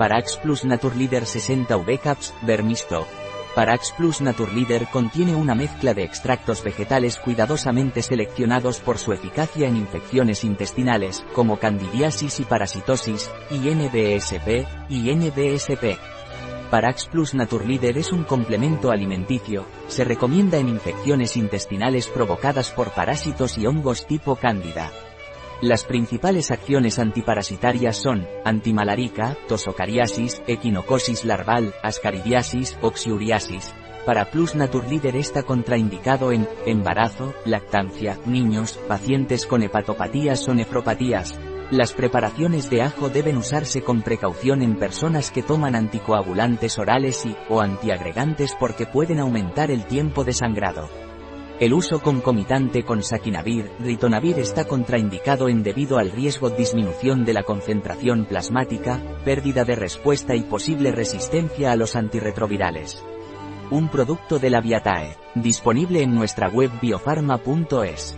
Parax Plus Naturleader 60 V-Caps, Vermisto. Parax Plus Naturleader contiene una mezcla de extractos vegetales cuidadosamente seleccionados por su eficacia en infecciones intestinales, como candidiasis y parasitosis, y NBSP. Parax Plus Naturleader es un complemento alimenticio, se recomienda en infecciones intestinales provocadas por parásitos y hongos tipo cándida. Las principales acciones antiparasitarias son, antimalarica, tosocariasis, equinocosis larval, ascaridiasis, oxiuriasis. Para Plus Naturleader está contraindicado en, embarazo, lactancia, niños, pacientes con hepatopatías o nefropatías. Las preparaciones de ajo deben usarse con precaución en personas que toman anticoagulantes orales y, o antiagregantes porque pueden aumentar el tiempo de sangrado. El uso concomitante con saquinavir, ritonavir está contraindicado en debido al riesgo disminución de la concentración plasmática, pérdida de respuesta y posible resistencia a los antirretrovirales. Un producto de la Viatae, disponible en nuestra web biofarma.es.